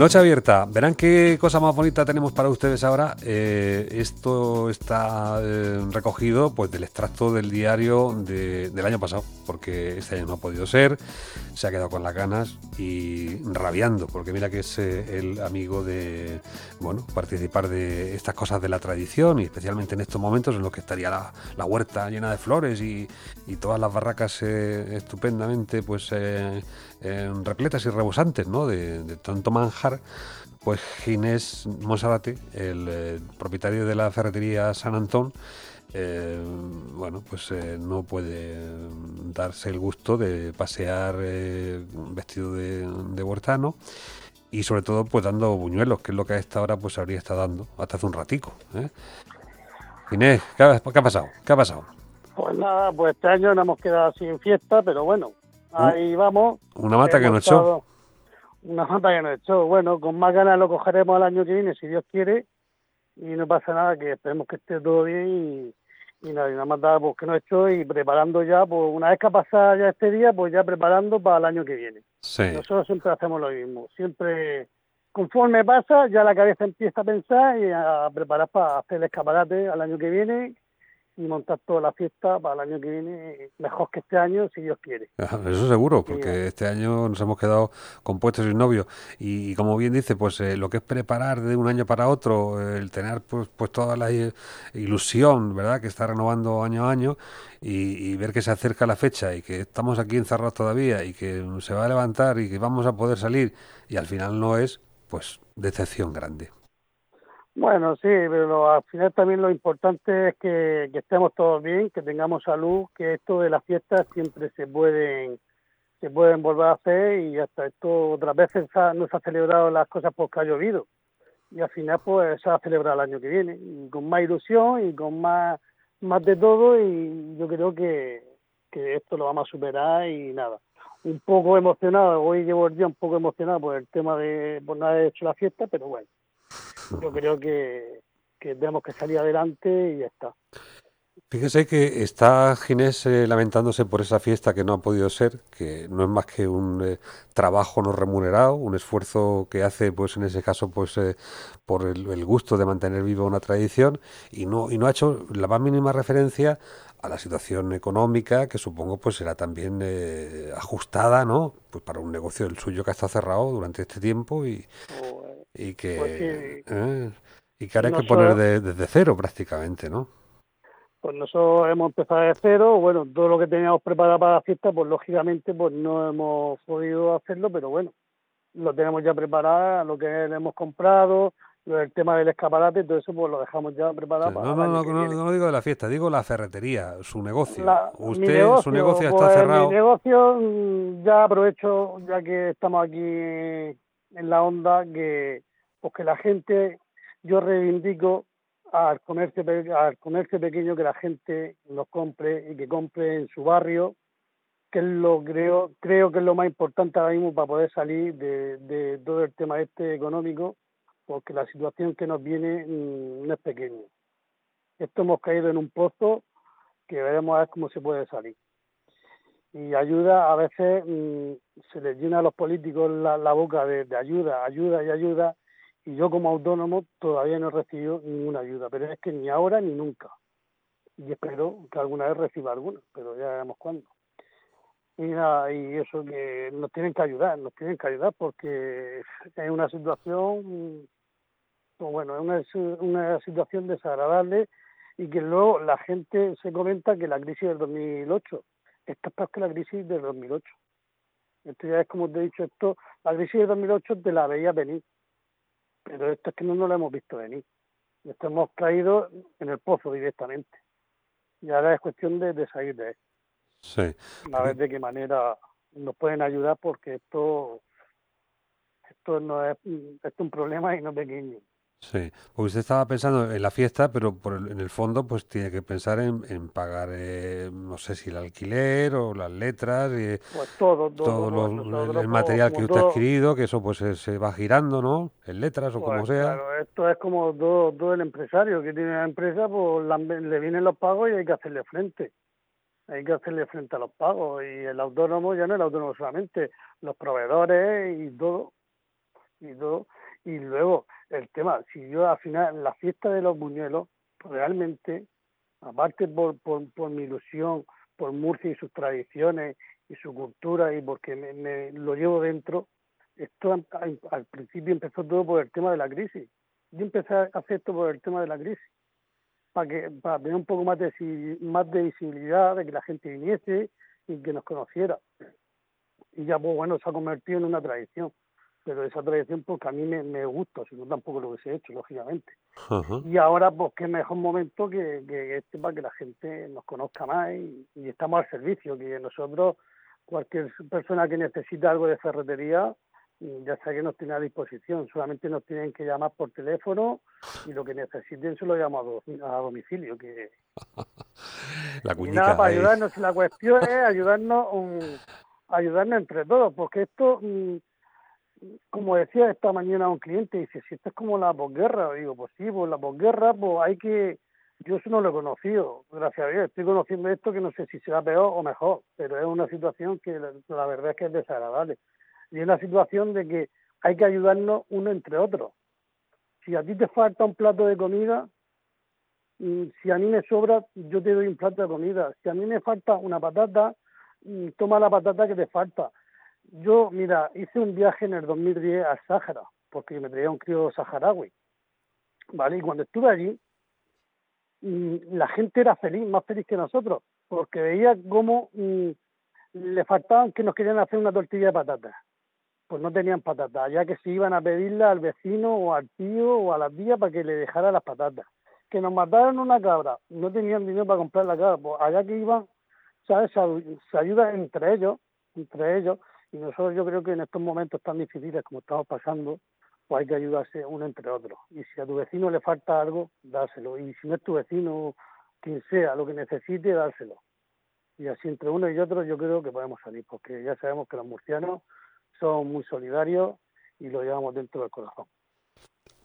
Noche abierta. Verán qué cosa más bonita tenemos para ustedes ahora. Eh, esto está eh, recogido pues del extracto del diario del año pasado, porque este año no ha podido ser. Se ha quedado con las ganas y rabiando, porque mira que es eh, el amigo de bueno participar de estas cosas de la tradición y especialmente en estos momentos en los que estaría la, huerta llena de flores y, todas las barracas estupendamente pues repletas y rebosantes, ¿no? De, de tanto manjar pues Ginés Monsalate, el eh, propietario de la ferretería San Antón, eh, bueno, pues eh, no puede darse el gusto de pasear vestido de, huertano y sobre todo pues dando buñuelos, que es lo que a esta hora pues habría estado dando hasta hace un ratico. Ginés, ¿qué ha, pasado? ¿Qué ha pasado? Pues nada, pues este año nos hemos quedado sin fiesta, pero bueno, ahí vamos. Una mata que nos echó una mata que nos echó. Bueno, con más ganas lo cogeremos al año que viene, si Dios quiere, y no pasa nada, que esperemos que esté todo bien y, y nada, y nada más pues, que nos echó y preparando ya, pues una vez que ha pasado ya este día, pues ya preparando para el año que viene. Nosotros siempre hacemos lo mismo, siempre conforme pasa, ya la cabeza empieza a pensar y a preparar para hacer el escaparate al año que viene y montar toda la fiesta para el año que viene mejor que este año, si Dios quiere. Eso seguro, porque este año nos hemos quedado compuestos sin novio. Y, como bien dice, pues eh, lo que es preparar de un año para otro, el tener pues, pues toda la ilusión, ¿verdad?, que está renovando año a año y, ver que se acerca la fecha y que estamos aquí encerrados todavía y que se va a levantar y que vamos a poder salir y al final no es, pues decepción grande. Bueno, sí, pero al final también lo importante es que, estemos todos bien, que tengamos salud, que esto de las fiestas siempre se pueden se pueden volver a hacer y hasta esto otras veces no se ha celebrado las cosas porque ha llovido. Y al final pues se va a celebrar el año que viene. Y con más ilusión y con más más de todo y yo creo que, que esto lo vamos a superar y nada. Un poco emocionado hoy llevo el día un poco emocionado por el tema de por no haber hecho la fiesta pero bueno yo creo que, tenemos que salir adelante y ya está. Fíjese que está Ginés eh, lamentándose por esa fiesta que no ha podido ser, que no es más que un eh, trabajo no remunerado, un esfuerzo que hace, pues en ese caso, pues eh, por el, gusto de mantener viva una tradición y no y no ha hecho la más mínima referencia a la situación económica que supongo pues será también ajustada, ¿no? Pues para un negocio el suyo que ha estado cerrado durante este tiempo y, y que, pues ¿eh? y que ahora hay que poner desde cero prácticamente, ¿no? Pues nosotros hemos empezado de cero, bueno, todo lo que teníamos preparado para la fiesta, pues lógicamente pues no hemos podido hacerlo, pero bueno, lo tenemos ya preparado, lo que hemos comprado, el tema del escaparate, todo eso pues lo dejamos ya preparado para no, no, no, no, no, digo de la fiesta, digo la ferretería, su negocio. Usted, su negocio está pues, cerrado. Mi negocio, mm, ya aprovecho, ya que estamos aquí en la onda, que pues que la gente, yo reivindico al comercio, al comercio pequeño que la gente lo compre y que compre en su barrio, que es lo creo, creo que es lo más importante ahora mismo para poder salir de, de todo el tema este económico, porque la situación que nos viene mm, no es pequeña. Esto hemos caído en un pozo que veremos a ver cómo se puede salir. Y ayuda, a veces mm, se les llena a los políticos la, boca de ayuda, ayuda y ayuda, y yo como autónomo todavía no he recibido ninguna ayuda, pero es que ni ahora ni nunca. Y espero que alguna vez reciba alguna, pero ya veremos cuándo. Y, nada, y eso que nos tienen que ayudar, nos tienen que ayudar porque es una situación, pues bueno, es una, una situación desagradable y que luego la gente se comenta que la crisis del 2008 está peor que la crisis del 2008. Esto ya es como te he dicho, esto, la crisis del 2008 te la veía venir pero esto es que no nos lo hemos visto venir. Esto hemos caído en el pozo directamente. Y ahora es cuestión de, salir de él. Sí. A ver de qué manera nos pueden ayudar porque esto esto no es, esto es un problema y no pequeño. Sí, porque usted estaba pensando en la fiesta, pero por en el fondo pues tiene que pensar en, pagar, eh, no sé si el alquiler o las letras, y pues todo, todo, el, material que usted ha adquirido, que eso pues se, va girando, ¿no? En letras o como pues, sea. Claro, esto es como todo, el empresario que tiene la empresa, pues le vienen los pagos y hay que hacerle frente. Hay que hacerle frente a los pagos y el autónomo ya no es el autónomo solamente, los proveedores y todo y todo. Y luego el tema, si yo al final, la fiesta de los buñuelos, realmente, aparte por, por, por mi ilusión, por Murcia y sus tradiciones y su cultura y porque me, lo llevo dentro, esto al, principio empezó todo por el tema de la crisis. Yo empecé a hacer esto por el tema de la crisis, para que para tener un poco más de más de visibilidad, de que la gente viniese y que nos conociera. Y ya pues bueno, se ha convertido en una tradición pero esa tradición porque a mí me, me gusta, si no tampoco lo hubiese hecho, lógicamente. Y ahora, pues qué mejor momento que, que, este para que la gente nos conozca más y, estamos al servicio, que nosotros, cualquier persona que necesite algo de ferretería, ya sea que nos tiene a disposición, solamente nos tienen que llamar por teléfono y lo que necesiten se lo llamo a, domicilio. que la y nada, para ayudarnos, la cuestión es ayudarnos, ayudarnos entre todos, porque esto... Mm, como decía esta mañana un cliente, dice, si esto es como la posguerra, digo, pues sí, pues la posguerra, pues hay que, yo eso no lo he conocido, gracias a Dios, estoy conociendo esto que no sé si será peor o mejor, pero es una situación que la, verdad es que es desagradable. Y es una situación de que hay que ayudarnos uno entre otros. Si a ti te falta un plato de comida, mm, si a mí me sobra, yo te doy un plato de comida. Si a mí me falta una patata, mm, toma la patata que te falta yo, mira, hice un viaje en el 2010 al Sáhara, porque me traía un crío saharaui. ¿Vale? Y cuando estuve allí, mm, la gente era feliz, más feliz que nosotros, porque veía cómo mm, le faltaban que nos querían hacer una tortilla de patatas. Pues no tenían patatas, ya que se iban a pedirla al vecino o al tío o a la tía para que le dejara las patatas. Que nos mataron una cabra, no tenían dinero para comprar la cabra, pues allá que iban, ¿sabes? Se ayuda entre ellos, entre ellos, y nosotros yo creo que en estos momentos tan difíciles como estamos pasando, pues hay que ayudarse uno entre otros. Y si a tu vecino le falta algo, dárselo. Y si no es tu vecino, quien sea, lo que necesite, dárselo. Y así entre uno y otro yo creo que podemos salir, porque ya sabemos que los murcianos son muy solidarios y lo llevamos dentro del corazón.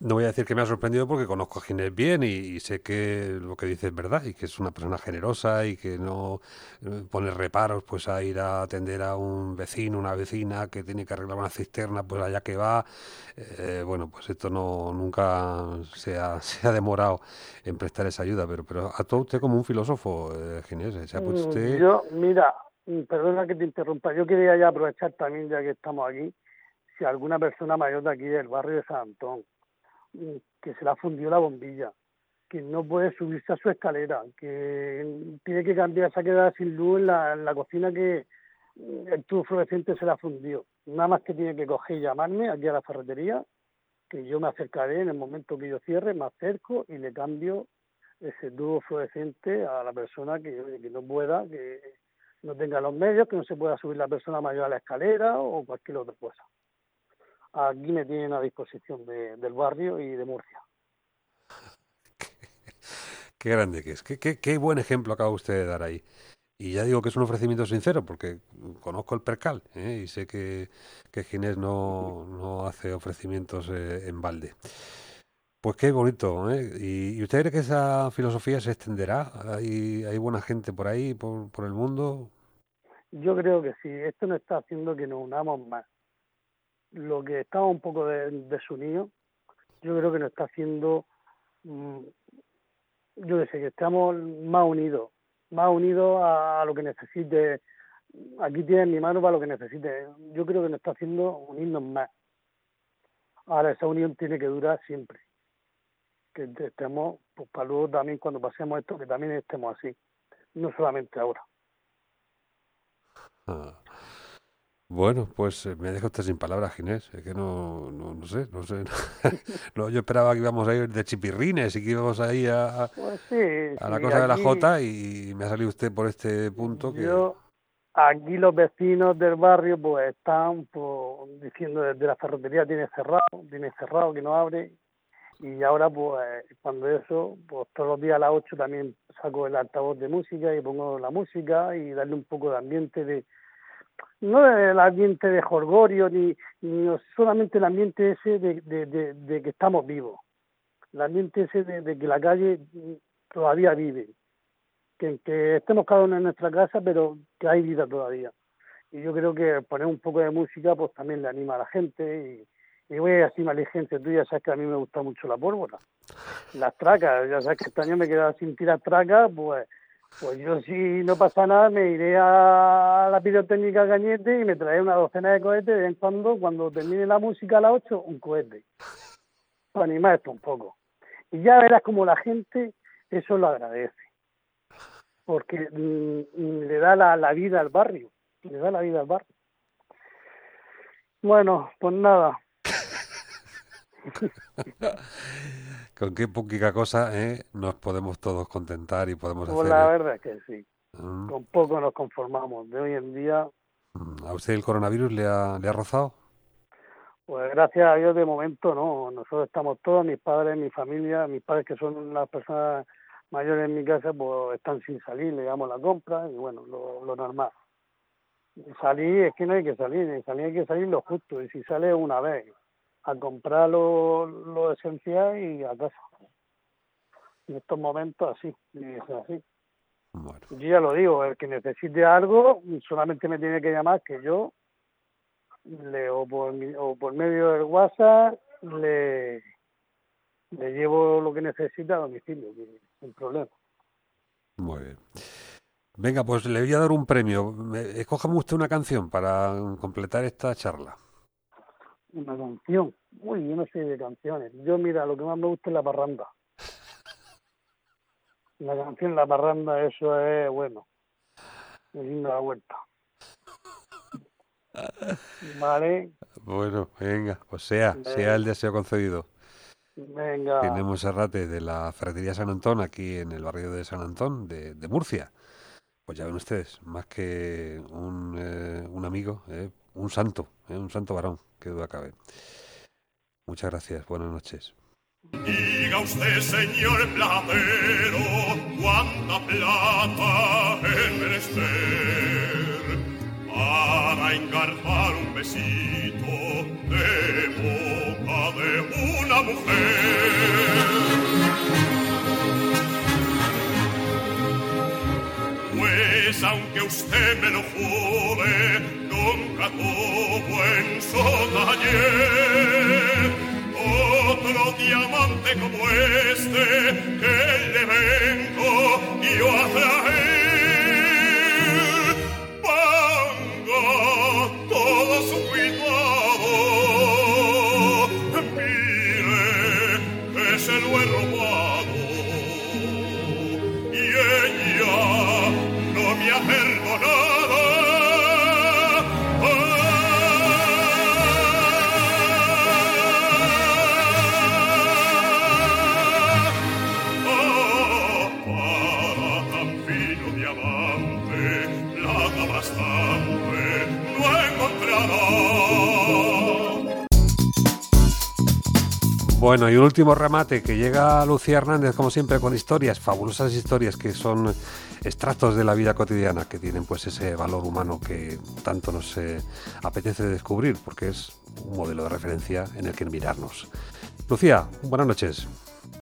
No voy a decir que me ha sorprendido porque conozco a Ginés bien y, sé que lo que dice es verdad y que es una persona generosa y que no eh, pone reparos pues a ir a atender a un vecino, una vecina que tiene que arreglar una cisterna, pues allá que va. Eh, bueno, pues esto no nunca se ha, se ha demorado en prestar esa ayuda, pero pero todo usted como un filósofo, eh, Ginés, ¿se mm, usted... Yo, mira, mm, perdona que te interrumpa, yo quería ya aprovechar también ya que estamos aquí, si alguna persona mayor de aquí del barrio de San Antón que se le ha fundido la bombilla, que no puede subirse a su escalera, que tiene que cambiar, se ha quedado sin luz en la, cocina que el tubo fluorescente se le ha fundido. Nada más que tiene que coger y llamarme aquí a la ferretería, que yo me acercaré en el momento que yo cierre, me acerco y le cambio ese tubo fluorescente a la persona que, que no pueda, que no tenga los medios, que no se pueda subir la persona mayor a la escalera o cualquier otra cosa aquí me tienen a disposición del barrio y de Murcia. Qué, grande que es, qué, qué, buen ejemplo acaba usted de dar ahí. Y ya digo que es un ofrecimiento sincero, porque conozco el percal ¿eh? y sé que, que Ginés no, no hace ofrecimientos eh, en balde. Pues qué bonito, ¿eh? ¿Y, usted cree que esa filosofía se extenderá? ¿Hay, hay buena gente por ahí, por, por el mundo? Yo creo que sí. Esto nos está haciendo que nos unamos más lo que estaba un poco de, desunido, yo creo que nos está haciendo, mm, yo sé, que estamos más unidos, más unidos a, lo que necesite. Aquí tienes mi mano para lo que necesite. Yo creo que nos está haciendo unirnos más. Ahora esa unión tiene que durar siempre. Que estemos, pues para luego también cuando pasemos esto, que también estemos así. No solamente ahora. Ah. Bueno, pues eh, me deja usted sin palabras, Ginés. Es que no, no, no sé, no sé. no, yo esperaba que íbamos a ir de chipirrines y que íbamos a ir a, pues a la cosa de la Jota y me ha salido usted por este punto que... Yo, aquí los vecinos del barrio pues están pues, diciendo desde la ferretería tiene cerrado, tiene cerrado, que no abre. Y ahora pues cuando eso, pues todos los días a las 8 también saco el altavoz de música y pongo la música y darle un poco de ambiente de no el ambiente de jorgorio ni, ni solamente el ambiente ese de, de, de, que estamos vivos, el ambiente ese de, que la calle todavía vive, que, que estemos cada uno en nuestra casa, pero que hay vida todavía. Y yo creo que poner un poco de música pues también le anima a la gente Y voy así más ligencia, tú ya sabes que a mí me gusta mucho la pólvora. Las tracas, ya sabes que este año me he quedado sin tirar tracas, pues pues yo si no pasa nada me iré a la pirotécnica Cañete y me traeré una docena de cohetes de vez en cuando, cuando termine la música a las 8, un cohete. Para animar esto un poco. Y ya verás como la gente eso lo agradece. Porque mm, mm, le da la, la vida al barrio. Le da la vida al barrio. Bueno, pues nada. Con qué poquita cosa ¿eh? nos podemos todos contentar y podemos pues hacer. La verdad es que sí. Mm. Con poco nos conformamos. De hoy en día. Mm, ¿A usted el coronavirus le ha, le ha rozado? Pues gracias a Dios de momento no. Nosotros estamos todos, mis padres, mi familia, mis padres que son las personas mayores en mi casa, pues están sin salir, le damos la compra y bueno, lo, lo normal. Salir es que no hay que salir, salir hay que salir lo justo y si sale una vez a comprar lo, lo esencial y a casa. En estos momentos así, es así. Yo ya lo digo, el que necesite algo solamente me tiene que llamar que yo le o por, o por medio del WhatsApp le, le llevo lo que necesita a domicilio, sin problema. Muy bien. Venga, pues le voy a dar un premio. Escójame usted una canción para completar esta charla una canción. Uy, yo no sé de canciones. Yo, mira, lo que más me gusta es la parranda. La canción La Parranda, eso es bueno. La vuelta. Vale. Bueno, venga, pues sea, sea el deseo concedido. Venga. Tenemos a Rate de la Ferretería San Antón, aquí en el barrio de San Antón, de, de Murcia. Pues ya ven ustedes, más que un, eh, un amigo, eh, un santo, eh, un santo varón qué duda cabe. Muchas gracias, buenas noches. Diga usted, señor platero, cuánta plata es menester para engarpar un besito de boca de una mujer. Pues aunque usted me lo jure, nunca tuvo en su taller otro diamante como este que le vengo yo a traer. Bueno, y un último remate que llega Lucía Hernández, como siempre, con historias, fabulosas historias que son extractos de la vida cotidiana, que tienen pues ese valor humano que tanto nos eh, apetece descubrir, porque es un modelo de referencia en el que mirarnos. Lucía, buenas noches.